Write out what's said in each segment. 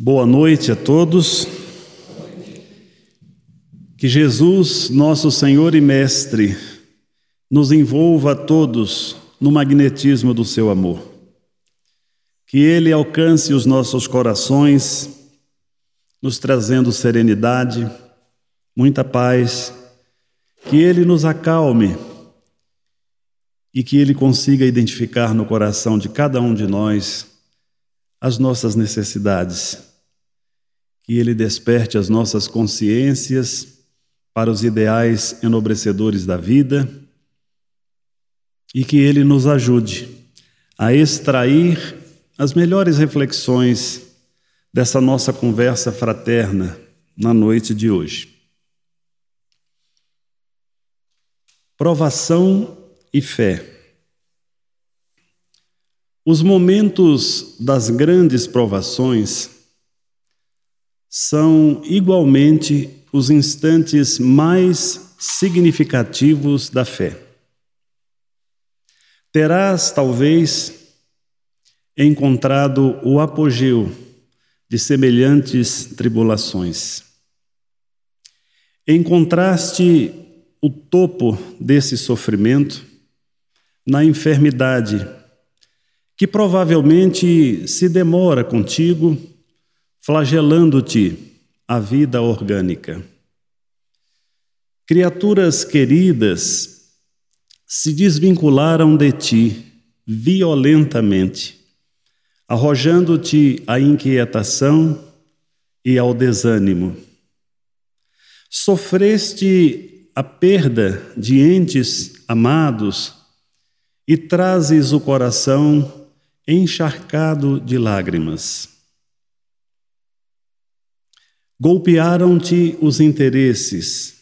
Boa noite a todos. Que Jesus, nosso Senhor e Mestre, nos envolva a todos no magnetismo do seu amor. Que Ele alcance os nossos corações, nos trazendo serenidade, muita paz. Que Ele nos acalme e que Ele consiga identificar no coração de cada um de nós as nossas necessidades. Que Ele desperte as nossas consciências para os ideais enobrecedores da vida e que Ele nos ajude a extrair as melhores reflexões dessa nossa conversa fraterna na noite de hoje. Provação e fé. Os momentos das grandes provações são igualmente os instantes mais significativos da fé. Terás, talvez, encontrado o apogeu de semelhantes tribulações. Encontraste o topo desse sofrimento na enfermidade, que provavelmente se demora contigo, flagelando-te a vida orgânica. Criaturas queridas se desvincularam de ti violentamente, arrojando-te a inquietação e ao desânimo. Sofreste a perda de entes amados e trazes o coração encharcado de lágrimas. Golpearam-te os interesses,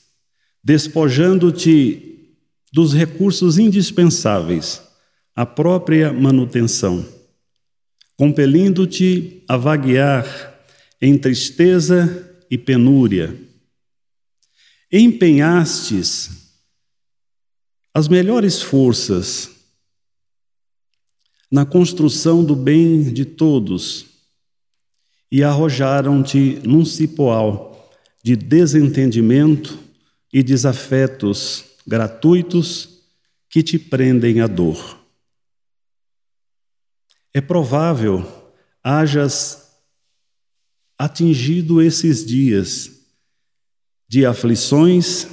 despojando-te dos recursos indispensáveis à própria manutenção, compelindo-te a vaguear em tristeza e penúria. Empenhastes as melhores forças na construção do bem de todos e arrojaram-te num cipoal de desentendimento e desafetos gratuitos que te prendem à dor. É provável hajas atingido esses dias de aflições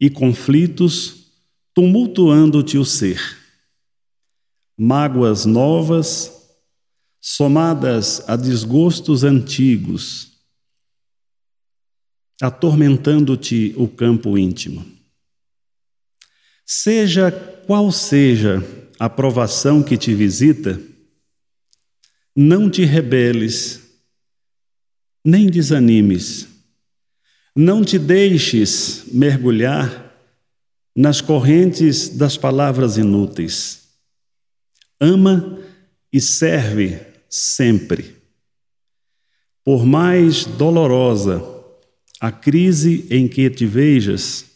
e conflitos tumultuando-te o ser mágoas novas, somadas a desgostos antigos, atormentando-te o campo íntimo. Seja qual seja a provação que te visita, não te rebeles, nem desanimes, não te deixes mergulhar nas correntes das palavras inúteis ama e serve sempre. Por mais dolorosa a crise em que te vejas,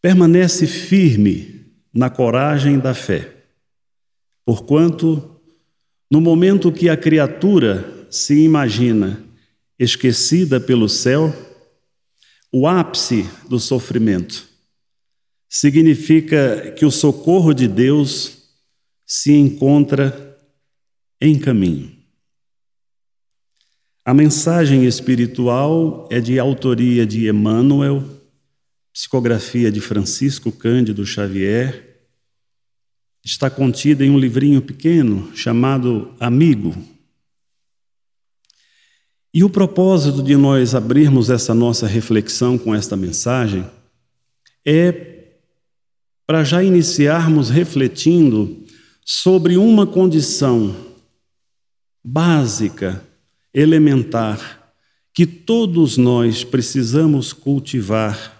permanece firme na coragem da fé, porquanto, no momento que a criatura se imagina esquecida pelo céu, o ápice do sofrimento significa que o socorro de Deus se encontra em caminho. A mensagem espiritual é de autoria de Emmanuel, psicografia de Francisco Cândido Xavier. Está contida em um livrinho pequeno chamado Amigo. E o propósito de nós abrirmos essa nossa reflexão com esta mensagem é para já iniciarmos refletindo sobre uma condição básica, elementar, que todos nós precisamos cultivar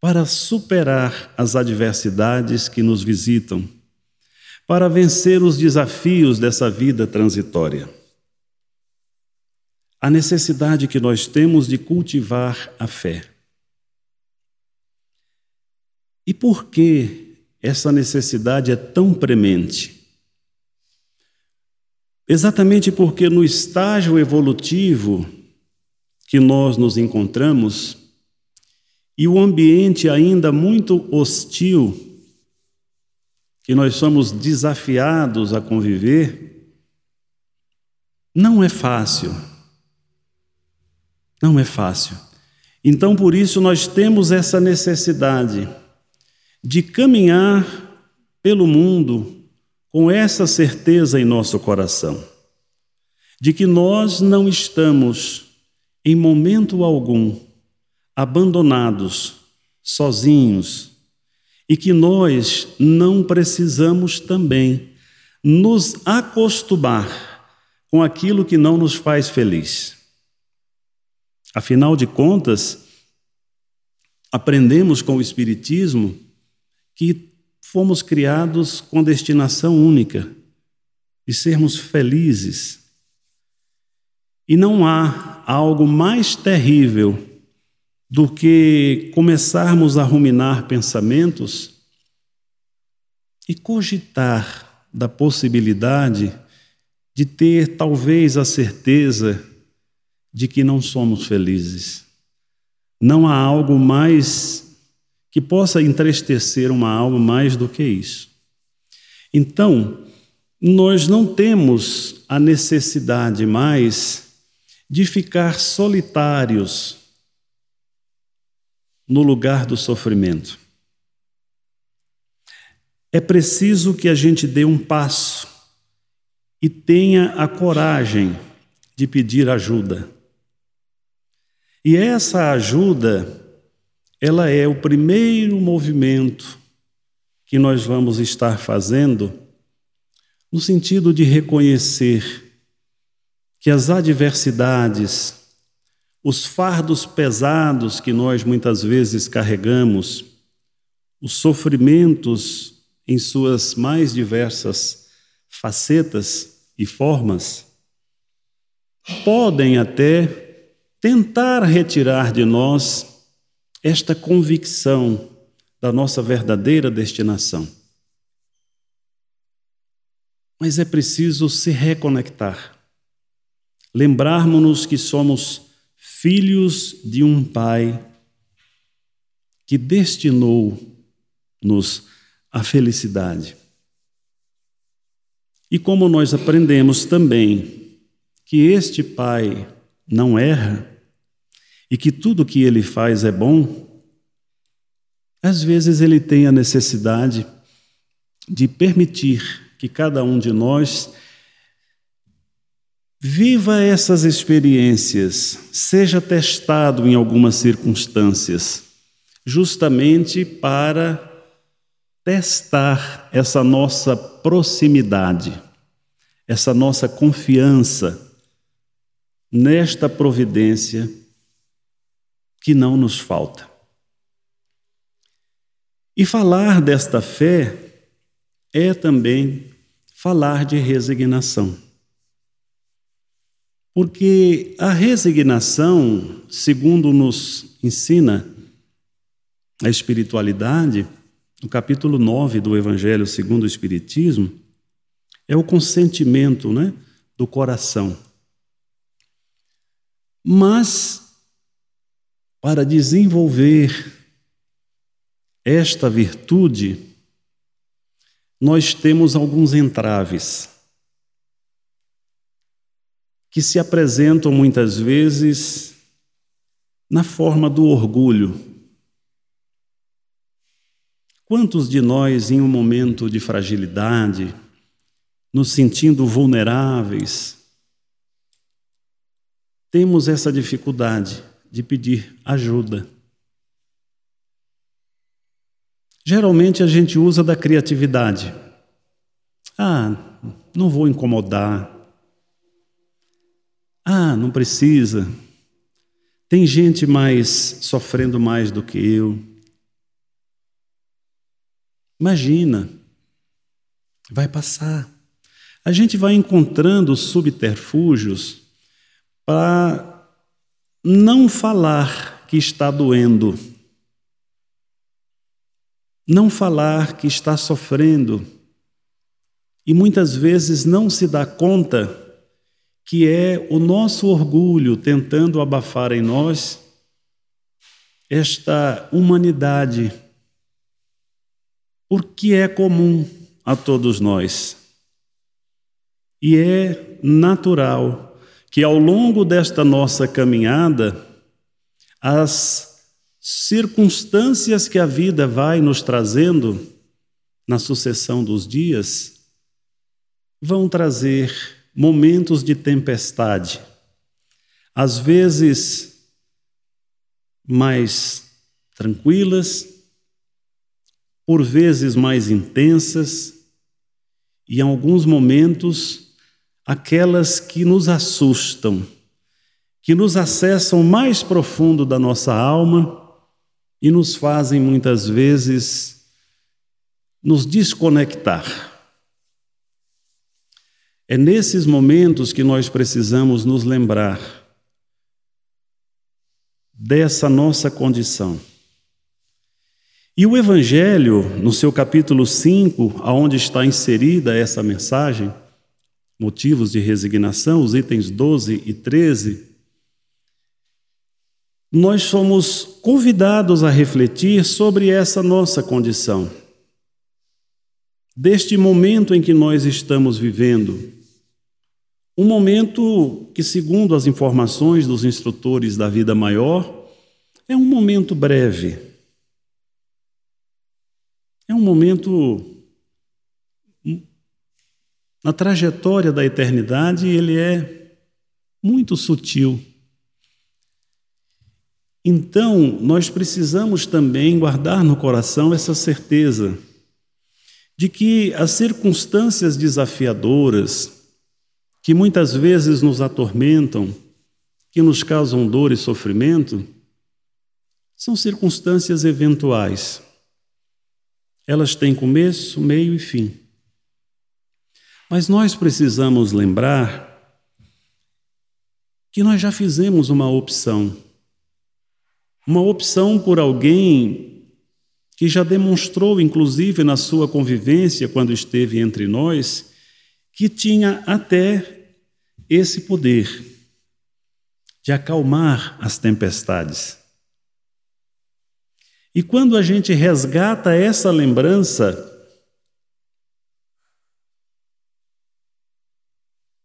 para superar as adversidades que nos visitam, para vencer os desafios dessa vida transitória. A necessidade que nós temos de cultivar a fé. E por que essa necessidade é tão premente. Exatamente porque no estágio evolutivo que nós nos encontramos e o ambiente ainda muito hostil que nós somos desafiados a conviver, não é fácil. Não é fácil. Então, por isso, nós temos essa necessidade de caminhar pelo mundo com essa certeza em nosso coração, de que nós não estamos, em momento algum, abandonados, sozinhos, e que nós não precisamos também nos acostumar com aquilo que não nos faz feliz. Afinal de contas, aprendemos com o Espiritismo que fomos criados com destinação única de sermos felizes. E não há algo mais terrível do que começarmos a ruminar pensamentos e cogitar da possibilidade de ter talvez a certeza de que não somos felizes. Não há algo mais que possa entristecer uma alma mais do que isso. Então, nós não temos a necessidade mais de ficar solitários no lugar do sofrimento. É preciso que a gente dê um passo e tenha a coragem de pedir ajuda. E essa ajuda, ela é o primeiro movimento que nós vamos estar fazendo no sentido de reconhecer que as adversidades, os fardos pesados que nós muitas vezes carregamos, os sofrimentos em suas mais diversas facetas e formas, podem até tentar retirar de nós esta convicção da nossa verdadeira destinação. Mas é preciso se reconectar, lembrarmos-nos que somos filhos de um Pai que destinou-nos à felicidade. E como nós aprendemos também que este Pai não erra, e que tudo que ele faz é bom, às vezes ele tem a necessidade de permitir que cada um de nós viva essas experiências, seja testado em algumas circunstâncias, justamente para testar essa nossa proximidade, essa nossa confiança nesta providência que não nos falta. E falar desta fé é também falar de resignação. Porque a resignação, segundo nos ensina a espiritualidade, no capítulo 9 do Evangelho segundo o Espiritismo, é o consentimento né, do coração. Mas para desenvolver esta virtude, nós temos alguns entraves que se apresentam muitas vezes na forma do orgulho. Quantos de nós, em um momento de fragilidade, nos sentindo vulneráveis, temos essa dificuldade de pedir ajuda. Geralmente a gente usa da criatividade. Ah, não vou incomodar. Ah, não precisa. Tem gente mais sofrendo mais do que eu. Imagina, vai passar. A gente vai encontrando subterfúgios para não falar que está doendo, não falar que está sofrendo, e muitas vezes não se dá conta que é o nosso orgulho tentando abafar em nós esta humanidade, porque é comum a todos nós. E é natural que ao longo desta nossa caminhada, as circunstâncias que a vida vai nos trazendo na sucessão dos dias vão trazer momentos de tempestade, às vezes mais tranquilas, por vezes mais intensas, e em alguns momentos aquelas que nos assustam, que nos acessam mais profundo da nossa alma e nos fazem muitas vezes nos desconectar. É nesses momentos que nós precisamos nos lembrar dessa nossa condição. E o Evangelho, no seu capítulo 5, aonde está inserida essa mensagem, motivos de resignação, os itens 12 e 13, nós somos convidados a refletir sobre essa nossa condição, deste momento em que nós estamos vivendo, um momento que, segundo as informações dos instrutores da vida maior, é um momento breve. É um momento. Na trajetória da eternidade, ele é muito sutil. Então, nós precisamos também guardar no coração essa certeza de que as circunstâncias desafiadoras, que muitas vezes nos atormentam, que nos causam dor e sofrimento, são circunstâncias eventuais. Elas têm começo, meio e fim. Mas nós precisamos lembrar que nós já fizemos uma opção. Uma opção por alguém que já demonstrou, inclusive na sua convivência quando esteve entre nós, que tinha até esse poder de acalmar as tempestades. E quando a gente resgata essa lembrança,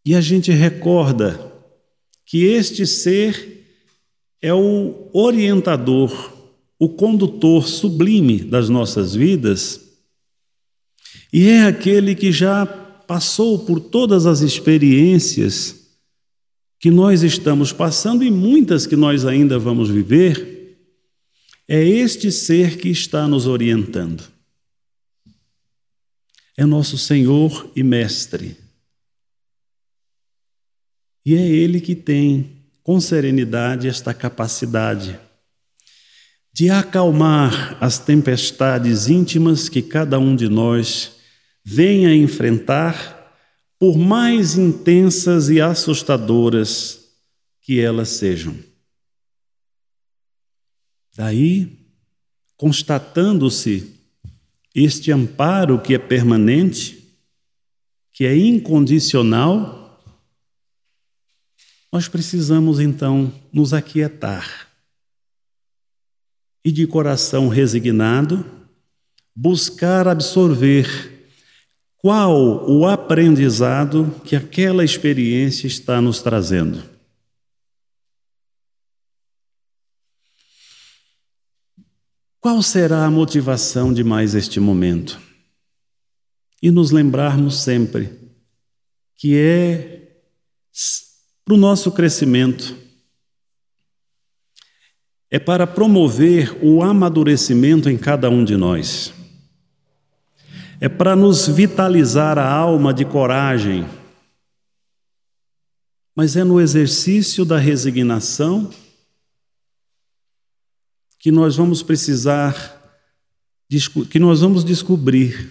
e a gente recorda que este ser é o orientador, o condutor sublime das nossas vidas, e é aquele que já passou por todas as experiências que nós estamos passando e muitas que nós ainda vamos viver, é este ser que está nos orientando. É nosso Senhor e Mestre. E é Ele que tem, com serenidade, esta capacidade de acalmar as tempestades íntimas que cada um de nós venha enfrentar, por mais intensas e assustadoras que elas sejam. Daí, constatando-se este amparo que é permanente, que é incondicional, nós precisamos então nos aquietar e, de coração resignado, buscar absorver qual o aprendizado que aquela experiência está nos trazendo? Qual será a motivação de mais este momento? E nos lembrarmos sempre que é para o nosso crescimento, é para promover o amadurecimento em cada um de nós. É para nos vitalizar a alma de coragem, mas é no exercício da resignação que nós vamos precisar, que nós vamos descobrir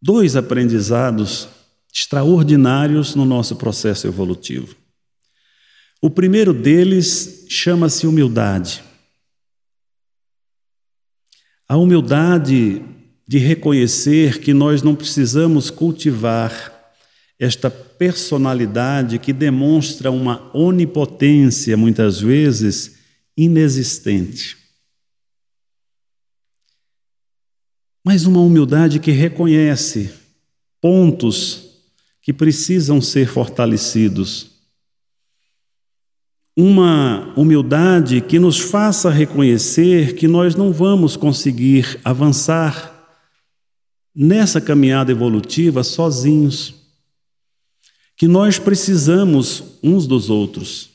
dois aprendizados extraordinários no nosso processo evolutivo. O primeiro deles chama-se humildade. A humildade de reconhecer que nós não precisamos cultivar esta personalidade que demonstra uma onipotência, muitas vezes, inexistente. Mas uma humildade que reconhece pontos que precisam ser fortalecidos. Uma humildade que nos faça reconhecer que nós não vamos conseguir avançar nessa caminhada evolutiva sozinhos, que nós precisamos uns dos outros,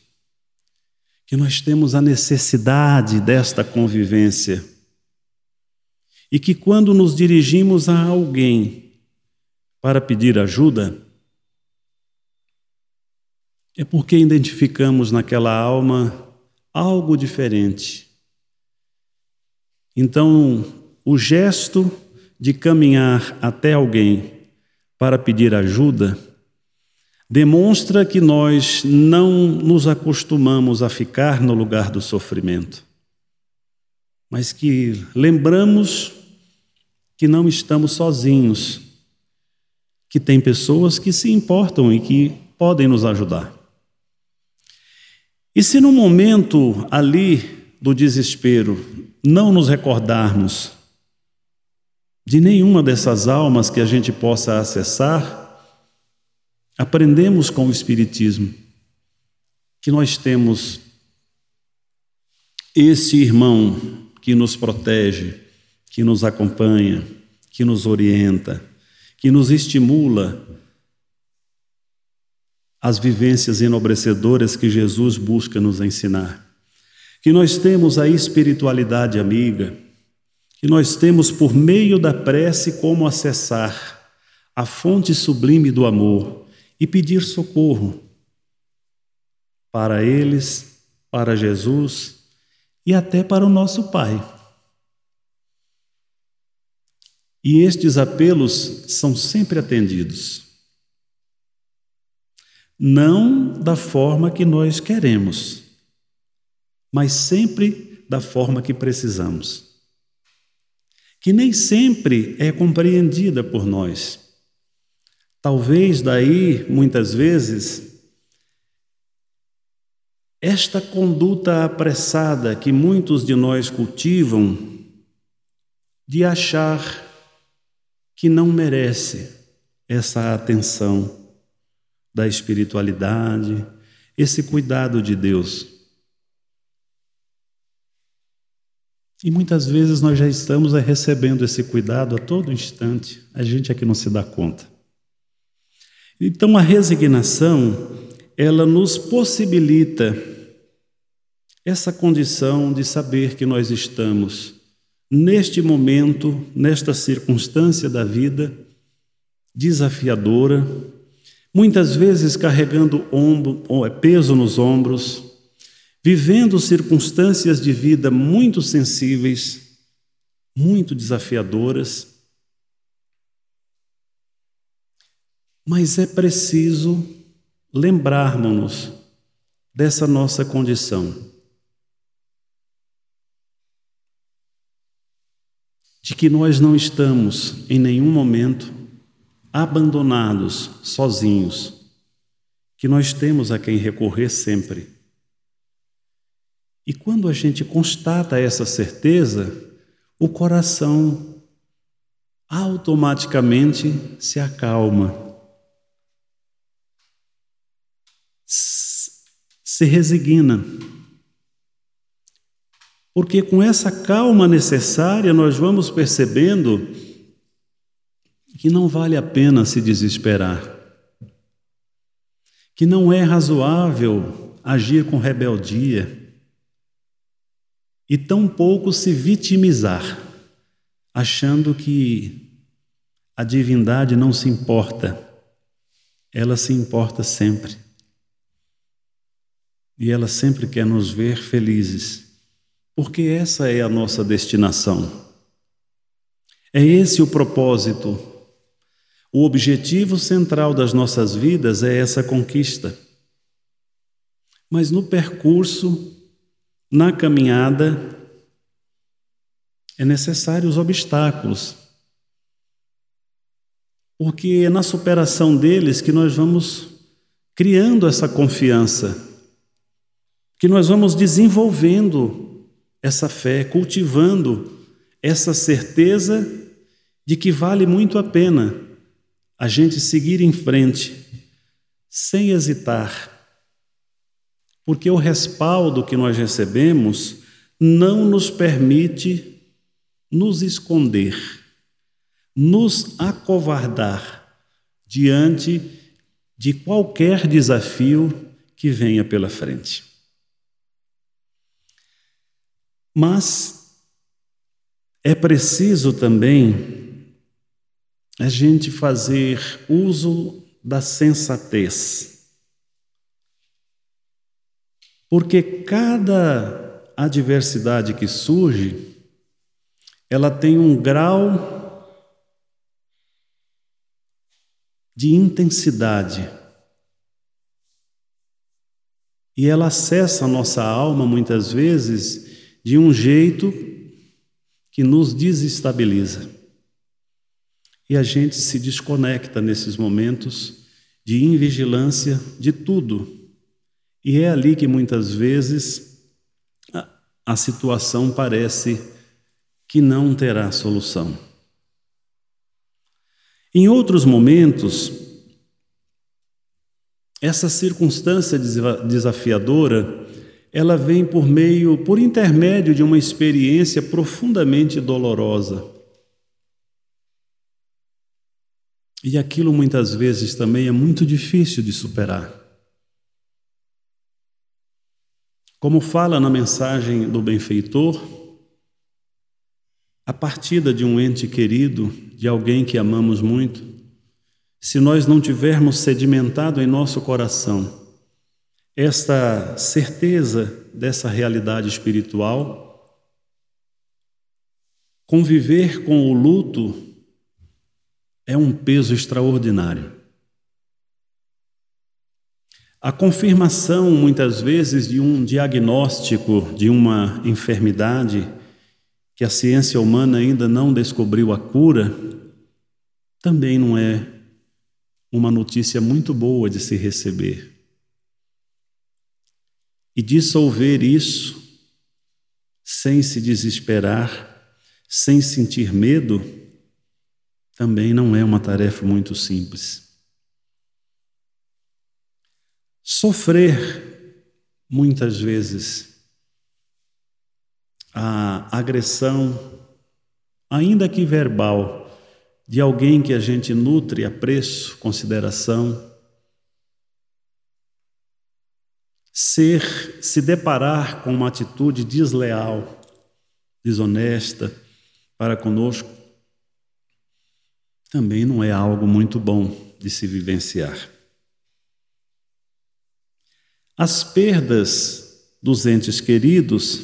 que nós temos a necessidade desta convivência e que quando nos dirigimos a alguém para pedir ajuda, é porque identificamos naquela alma algo diferente. Então, o gesto de caminhar até alguém para pedir ajuda demonstra que nós não nos acostumamos a ficar no lugar do sofrimento, mas que lembramos que não estamos sozinhos, que tem pessoas que se importam e que podem nos ajudar. E se no momento ali do desespero não nos recordarmos de nenhuma dessas almas que a gente possa acessar, aprendemos com o Espiritismo que nós temos esse irmão que nos protege, que nos acompanha, que nos orienta, que nos estimula as vivências enobrecedoras que Jesus busca nos ensinar. Que nós temos a espiritualidade amiga, que nós temos por meio da prece como acessar a fonte sublime do amor e pedir socorro para eles, para Jesus e até para o nosso Pai. E estes apelos são sempre atendidos. Não da forma que nós queremos, mas sempre da forma que precisamos que nem sempre é compreendida por nós. Talvez daí, muitas vezes, esta conduta apressada que muitos de nós cultivam, de achar que não merece essa atenção da espiritualidade, esse cuidado de Deus. E muitas vezes nós já estamos recebendo esse cuidado a todo instante, a gente é que não se dá conta. Então a resignação, ela nos possibilita essa condição de saber que nós estamos neste momento, nesta circunstância da vida desafiadora, muitas vezes carregando ombro, peso nos ombros, vivendo circunstâncias de vida muito sensíveis, muito desafiadoras. Mas é preciso lembrarmos-nos dessa nossa condição. De que nós não estamos em nenhum momento abandonados, sozinhos, que nós temos a quem recorrer sempre. E quando a gente constata essa certeza, o coração automaticamente se acalma, se resigna. Porque com essa calma necessária nós vamos percebendo que não vale a pena se desesperar, que não é razoável agir com rebeldia e tampouco se vitimizar, achando que a divindade não se importa, ela se importa sempre. E ela sempre quer nos ver felizes, porque essa é a nossa destinação. É esse o propósito. O objetivo central das nossas vidas é essa conquista. Mas no percurso na caminhada, é necessário os obstáculos, porque é na superação deles que nós vamos criando essa confiança, que nós vamos desenvolvendo essa fé, cultivando essa certeza de que vale muito a pena a gente seguir em frente, sem hesitar, porque o respaldo que nós recebemos não nos permite nos esconder, nos acovardar diante de qualquer desafio que venha pela frente. Mas é preciso também a gente fazer uso da sensatez. Porque cada adversidade que surge, ela tem um grau de intensidade. E ela acessa a nossa alma muitas vezes de um jeito que nos desestabiliza. E a gente se desconecta nesses momentos de invigilância de tudo. E é ali que muitas vezes a, a situação parece que não terá solução. Em outros momentos, essa circunstância desafiadora, ela vem por meio, por intermédio de uma experiência profundamente dolorosa. E aquilo muitas vezes também é muito difícil de superar. Como fala na mensagem do benfeitor, a partida de um ente querido, de alguém que amamos muito, se nós não tivermos sedimentado em nosso coração esta certeza dessa realidade espiritual, conviver com o luto é um peso extraordinário. A confirmação, muitas vezes, de um diagnóstico de uma enfermidade que a ciência humana ainda não descobriu a cura, também não é uma notícia muito boa de se receber. E dissolver isso sem se desesperar, sem sentir medo, também não é uma tarefa muito simples. Sofrer, muitas vezes, a agressão, ainda que verbal, de alguém que a gente nutre apreço, consideração, ser, se deparar com uma atitude desleal, desonesta para conosco, também não é algo muito bom de se vivenciar. As perdas dos entes queridos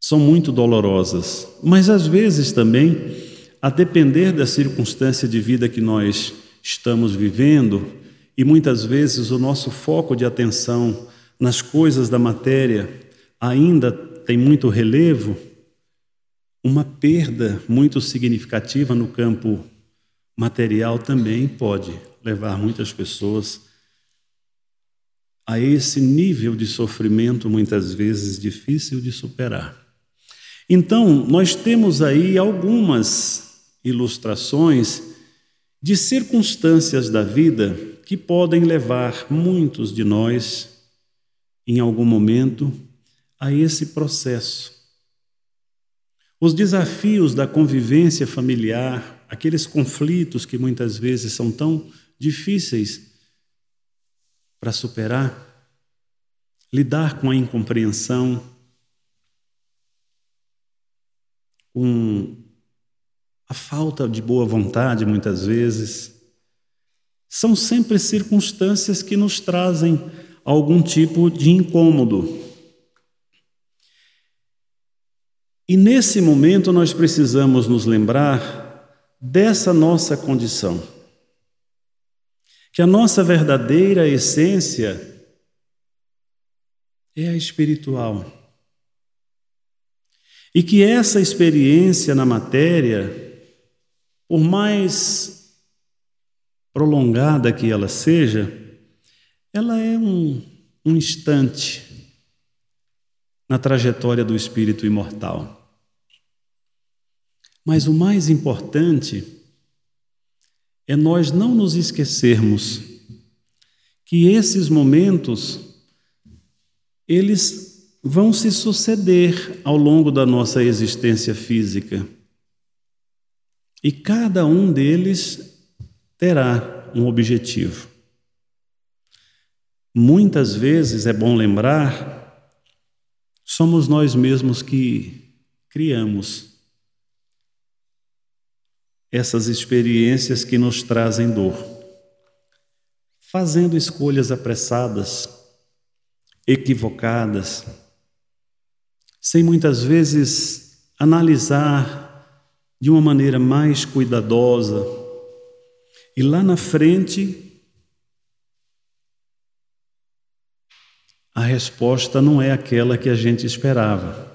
são muito dolorosas, mas às vezes também, a depender da circunstância de vida que nós estamos vivendo, e muitas vezes o nosso foco de atenção nas coisas da matéria ainda tem muito relevo, uma perda muito significativa no campo material também pode levar muitas pessoas a esse nível de sofrimento, muitas vezes difícil de superar. Então, nós temos aí algumas ilustrações de circunstâncias da vida que podem levar muitos de nós, em algum momento, a esse processo os desafios da convivência familiar, aqueles conflitos que muitas vezes são tão difíceis para superar, lidar com a incompreensão, com a falta de boa vontade, muitas vezes, são sempre circunstâncias que nos trazem algum tipo de incômodo. E nesse momento nós precisamos nos lembrar dessa nossa condição. Que a nossa verdadeira essência é a espiritual. E que essa experiência na matéria por mais prolongada que ela seja, ela é um, um instante na trajetória do espírito imortal. Mas o mais importante é nós não nos esquecermos que esses momentos eles vão se suceder ao longo da nossa existência física. E cada um deles terá um objetivo. Muitas vezes é bom lembrar, somos nós mesmos que criamos essas experiências que nos trazem dor, fazendo escolhas apressadas, equivocadas, sem muitas vezes analisar de uma maneira mais cuidadosa. E lá na frente, a resposta não é aquela que a gente esperava.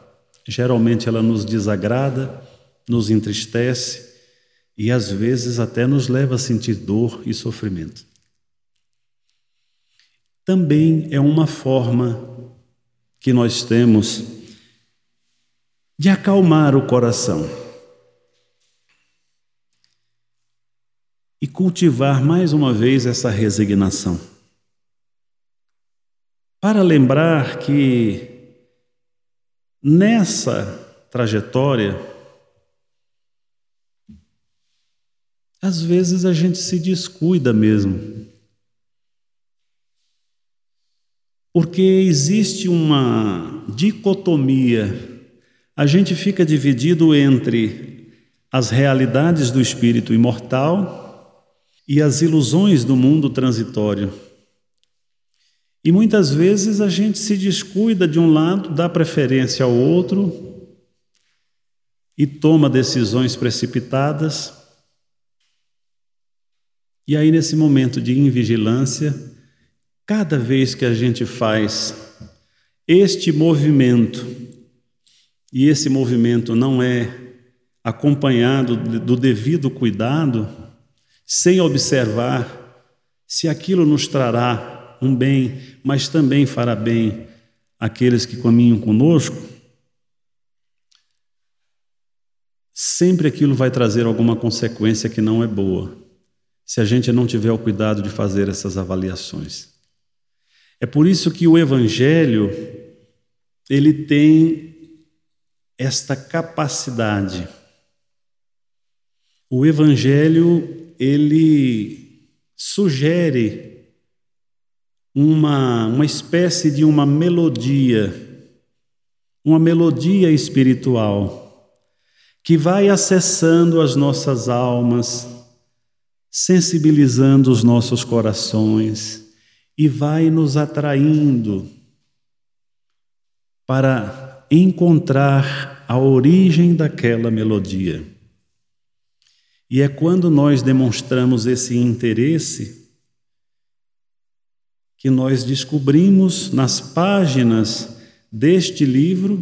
Geralmente ela nos desagrada, nos entristece e às vezes até nos leva a sentir dor e sofrimento. Também é uma forma que nós temos de acalmar o coração e cultivar mais uma vez essa resignação. Para lembrar que nessa trajetória, Às vezes a gente se descuida mesmo. Porque existe uma dicotomia. A gente fica dividido entre as realidades do espírito imortal e as ilusões do mundo transitório. E muitas vezes a gente se descuida de um lado, dá preferência ao outro e toma decisões precipitadas e aí, nesse momento de invigilância, cada vez que a gente faz este movimento, e esse movimento não é acompanhado do devido cuidado, sem observar se aquilo nos trará um bem, mas também fará bem àqueles que caminham conosco, sempre aquilo vai trazer alguma consequência que não é boa se a gente não tiver o cuidado de fazer essas avaliações. É por isso que o evangelho ele tem esta capacidade. O evangelho ele sugere uma uma espécie de uma melodia, uma melodia espiritual que vai acessando as nossas almas, sensibilizando os nossos corações e vai nos atraindo para encontrar a origem daquela melodia. E é quando nós demonstramos esse interesse que nós descobrimos nas páginas deste livro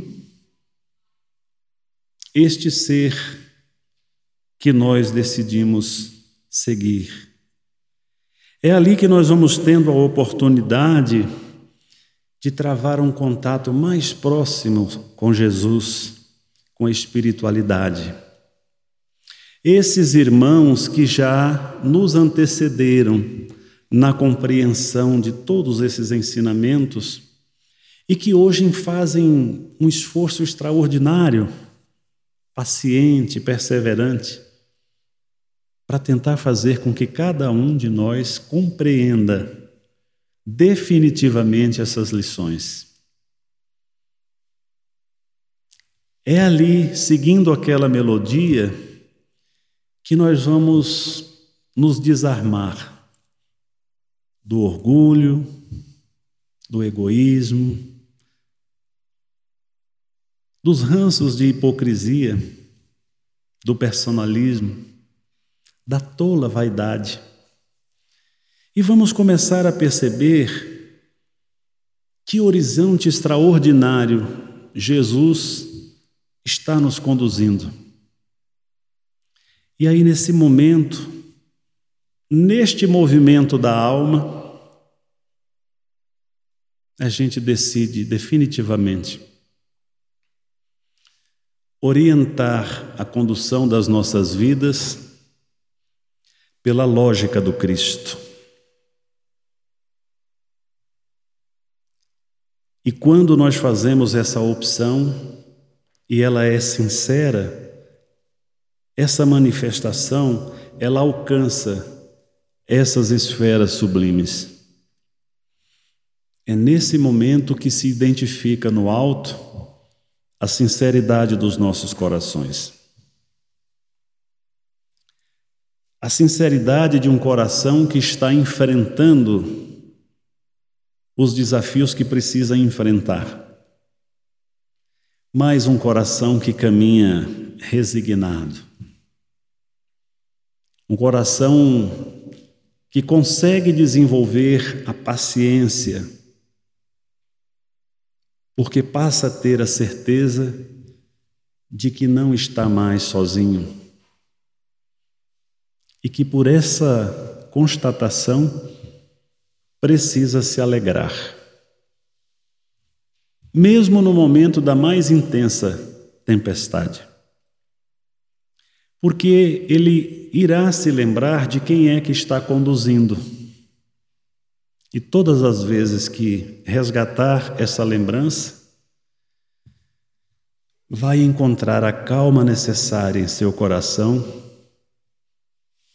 este ser que nós decidimos seguir. É ali que nós vamos tendo a oportunidade de travar um contato mais próximo com Jesus, com a espiritualidade. Esses irmãos que já nos antecederam na compreensão de todos esses ensinamentos e que hoje fazem um esforço extraordinário, paciente, perseverante, para tentar fazer com que cada um de nós compreenda definitivamente essas lições. É ali, seguindo aquela melodia, que nós vamos nos desarmar do orgulho, do egoísmo, dos ranços de hipocrisia, do personalismo da tola vaidade. E vamos começar a perceber que horizonte extraordinário Jesus está nos conduzindo. E aí, nesse momento, neste movimento da alma, a gente decide definitivamente orientar a condução das nossas vidas pela lógica do Cristo. E quando nós fazemos essa opção e ela é sincera, essa manifestação ela alcança essas esferas sublimes. É nesse momento que se identifica no alto a sinceridade dos nossos corações. A sinceridade de um coração que está enfrentando os desafios que precisa enfrentar. Mais um coração que caminha resignado. Um coração que consegue desenvolver a paciência porque passa a ter a certeza de que não está mais sozinho e que por essa constatação precisa se alegrar. Mesmo no momento da mais intensa tempestade. Porque ele irá se lembrar de quem é que está conduzindo e todas as vezes que resgatar essa lembrança, vai encontrar a calma necessária em seu coração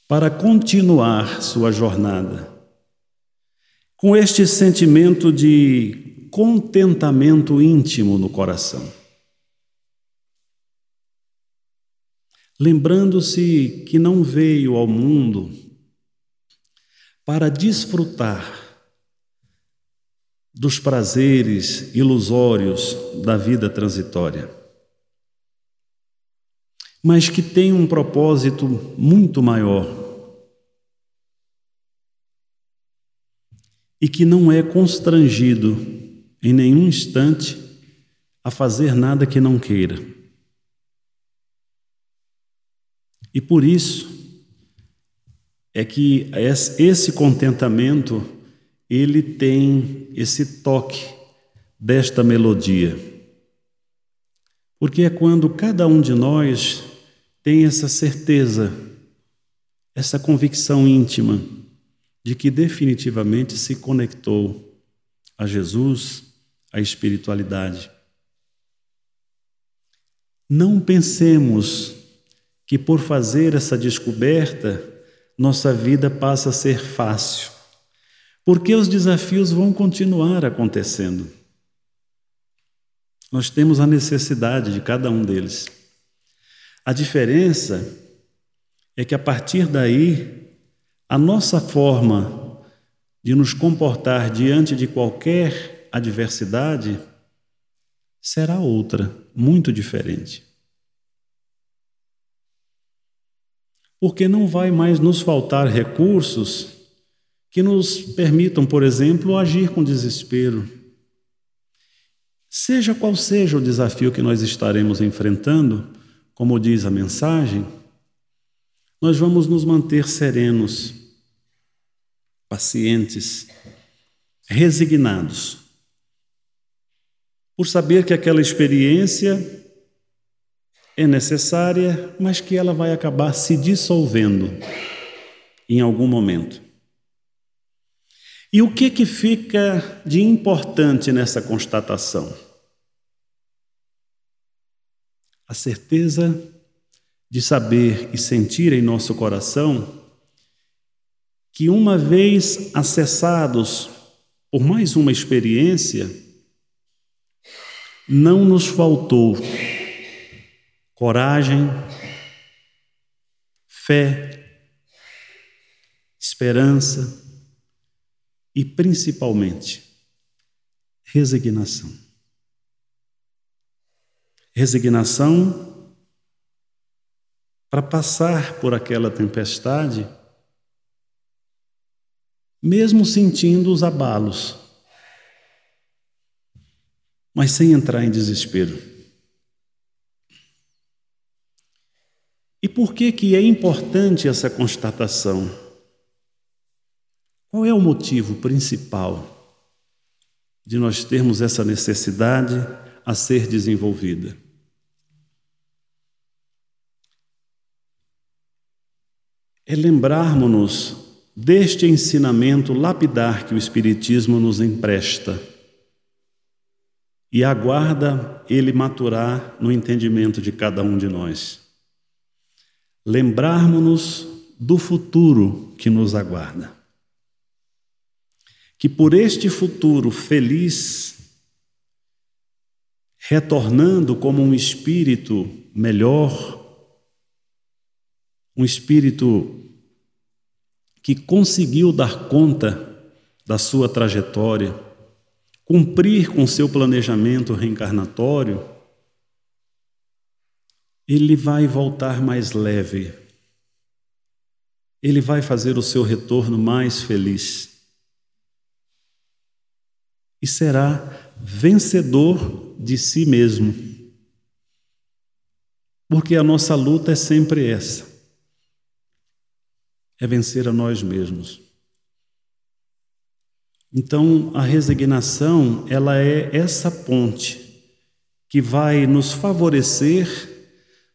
para continuar sua jornada. Com este sentimento de contentamento íntimo no coração. Lembrando-se que não veio ao mundo para desfrutar dos prazeres ilusórios da vida transitória, mas que tem um propósito muito maior e que não é constrangido em nenhum instante a fazer nada que não queira. E por isso é que esse contentamento ele tem esse toque desta melodia. Porque é quando cada um de nós tem essa certeza, essa convicção íntima de que definitivamente se conectou a Jesus, à espiritualidade. Não pensemos que por fazer essa descoberta, nossa vida passa a ser fácil porque os desafios vão continuar acontecendo. Nós temos a necessidade de cada um deles. A diferença é que a partir daí, a nossa forma de nos comportar diante de qualquer adversidade será outra, muito diferente. Porque não vai mais nos faltar recursos que nos permitam, por exemplo, agir com desespero. Seja qual seja o desafio que nós estaremos enfrentando, como diz a mensagem, nós vamos nos manter serenos, pacientes, resignados, por saber que aquela experiência é necessária, mas que ela vai acabar se dissolvendo em algum momento. E o que que fica de importante nessa constatação? A certeza de saber e sentir em nosso coração que uma vez acessados por mais uma experiência, não nos faltou coragem, fé, esperança, e principalmente resignação. Resignação para passar por aquela tempestade, mesmo sentindo os abalos, mas sem entrar em desespero. E por que que é importante essa constatação? Qual é o motivo principal de nós termos essa necessidade a ser desenvolvida? É lembrarmos-nos deste ensinamento lapidar que o Espiritismo nos empresta e aguarda ele maturar no entendimento de cada um de nós lembrarmos-nos do futuro que nos aguarda. Que por este futuro feliz, retornando como um espírito melhor, um espírito que conseguiu dar conta da sua trajetória, cumprir com seu planejamento reencarnatório, ele vai voltar mais leve. Ele vai fazer o seu retorno mais feliz. E será vencedor de si mesmo. Porque a nossa luta é sempre essa: é vencer a nós mesmos. Então, a resignação, ela é essa ponte que vai nos favorecer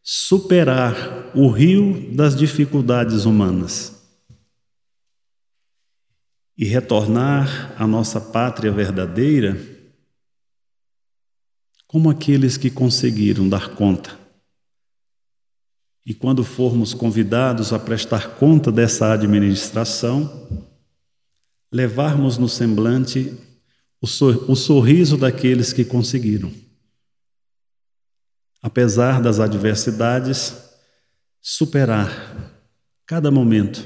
superar o rio das dificuldades humanas e retornar à nossa pátria verdadeira como aqueles que conseguiram dar conta. E quando formos convidados a prestar conta dessa administração, levarmos no semblante o sorriso daqueles que conseguiram apesar das adversidades, superar cada momento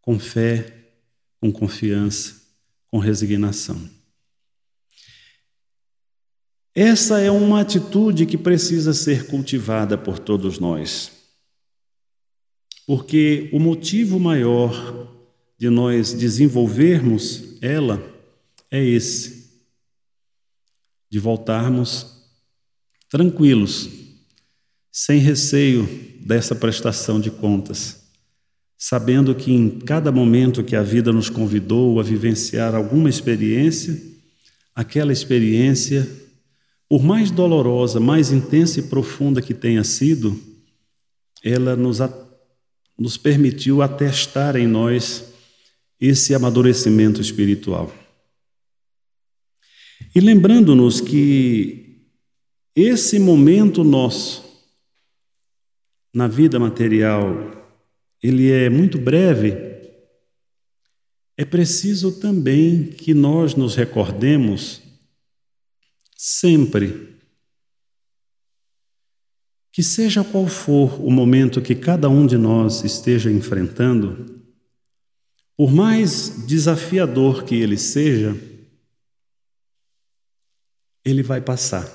com fé, com confiança, com resignação. Essa é uma atitude que precisa ser cultivada por todos nós. Porque o motivo maior de nós desenvolvermos ela é esse: de voltarmos tranquilos, sem receio dessa prestação de contas, sabendo que em cada momento que a vida nos convidou a vivenciar alguma experiência, aquela experiência, por mais dolorosa, mais intensa e profunda que tenha sido, ela nos, nos permitiu atestar em nós esse amadurecimento espiritual. E lembrando-nos que esse momento nosso na vida material, ele é muito breve. É preciso também que nós nos recordemos sempre que seja qual for o momento que cada um de nós esteja enfrentando, por mais desafiador que ele seja, ele vai passar.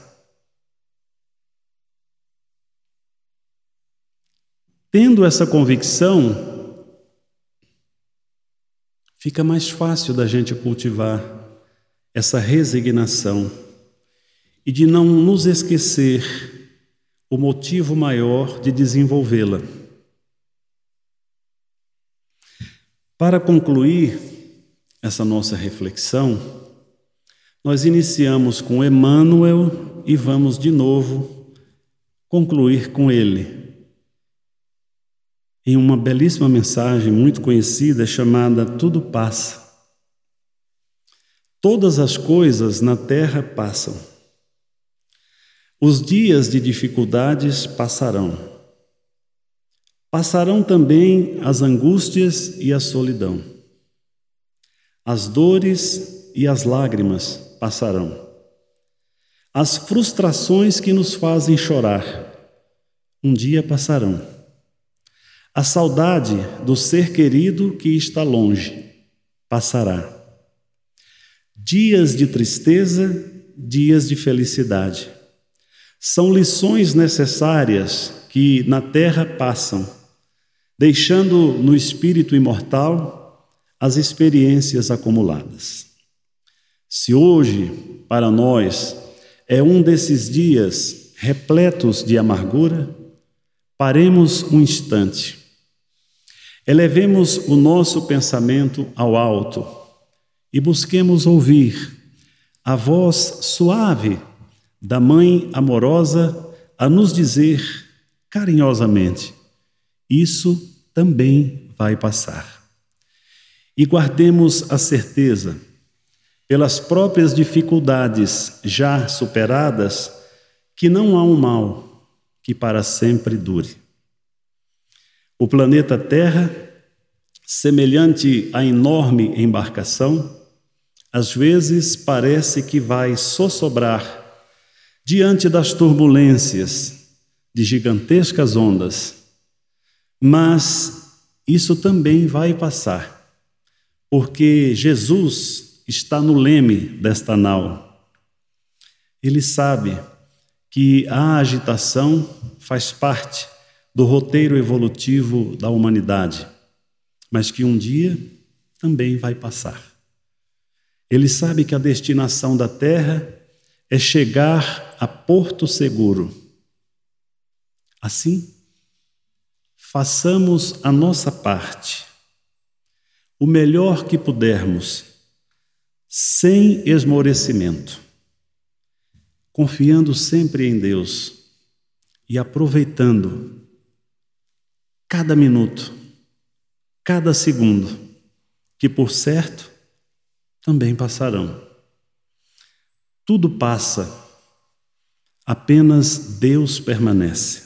Tendo essa convicção, fica mais fácil da gente cultivar essa resignação e de não nos esquecer o motivo maior de desenvolvê-la. Para concluir essa nossa reflexão, nós iniciamos com Emmanuel e vamos de novo concluir com ele em uma belíssima mensagem muito conhecida chamada Tudo Passa. Todas as coisas na terra passam. Os dias de dificuldades passarão. Passarão também as angústias e a solidão. As dores e as lágrimas passarão. As frustrações que nos fazem chorar um dia passarão a saudade do ser querido que está longe passará. Dias de tristeza, dias de felicidade. São lições necessárias que na terra passam, deixando no espírito imortal as experiências acumuladas. Se hoje, para nós, é um desses dias repletos de amargura, Paremos um instante. Elevemos o nosso pensamento ao alto e busquemos ouvir a voz suave da Mãe amorosa a nos dizer carinhosamente: Isso também vai passar. E guardemos a certeza, pelas próprias dificuldades já superadas, que não há um mal que para sempre dure. O planeta Terra, semelhante à enorme embarcação, às vezes parece que vai sossobrar diante das turbulências de gigantescas ondas. Mas isso também vai passar, porque Jesus está no leme desta nau. Ele sabe que a agitação faz parte do roteiro evolutivo da humanidade, mas que um dia também vai passar. Ele sabe que a destinação da Terra é chegar a porto seguro. Assim, façamos a nossa parte, o melhor que pudermos, sem esmorecimento, confiando sempre em Deus e aproveitando cada minuto, cada segundo, que por certo também passarão. Tudo passa, apenas Deus permanece.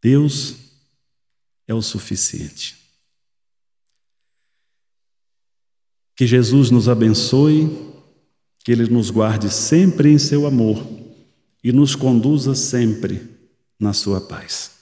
Deus é o suficiente. Que Jesus nos abençoe, que Ele nos guarde sempre em seu amor e nos conduza sempre na sua paz.